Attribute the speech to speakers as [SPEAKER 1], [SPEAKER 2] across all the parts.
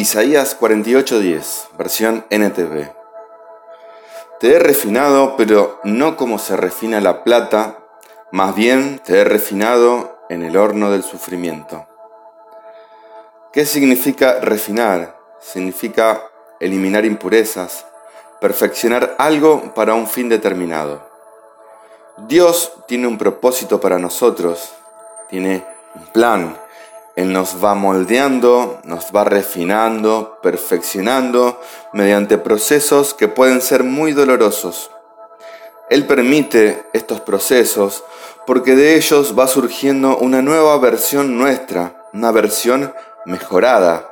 [SPEAKER 1] Isaías 48:10, versión NTV. Te he refinado, pero no como se refina la plata, más bien te he refinado en el horno del sufrimiento. ¿Qué significa refinar? Significa eliminar impurezas, perfeccionar algo para un fin determinado. Dios tiene un propósito para nosotros, tiene un plan. Él nos va moldeando, nos va refinando, perfeccionando mediante procesos que pueden ser muy dolorosos. Él permite estos procesos porque de ellos va surgiendo una nueva versión nuestra, una versión mejorada.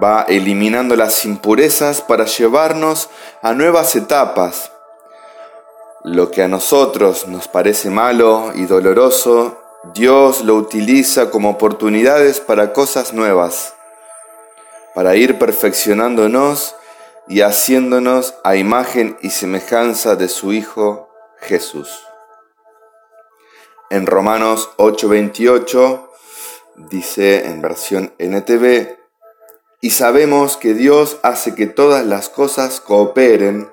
[SPEAKER 1] Va eliminando las impurezas para llevarnos a nuevas etapas. Lo que a nosotros nos parece malo y doloroso, Dios lo utiliza como oportunidades para cosas nuevas, para ir perfeccionándonos y haciéndonos a imagen y semejanza de su Hijo Jesús. En Romanos 8:28 dice en versión NTV, y sabemos que Dios hace que todas las cosas cooperen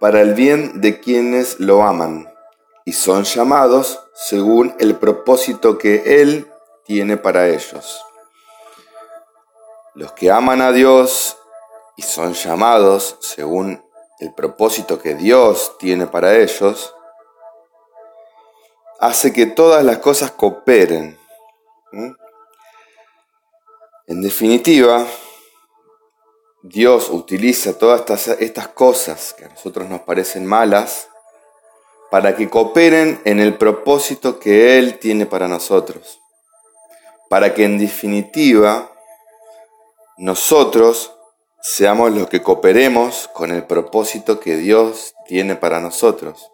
[SPEAKER 1] para el bien de quienes lo aman y son llamados según el propósito que Él tiene para ellos. Los que aman a Dios y son llamados según el propósito que Dios tiene para ellos, hace que todas las cosas cooperen. En definitiva, Dios utiliza todas estas, estas cosas que a nosotros nos parecen malas para que cooperen en el propósito que Él tiene para nosotros. Para que en definitiva nosotros seamos los que cooperemos con el propósito que Dios tiene para nosotros.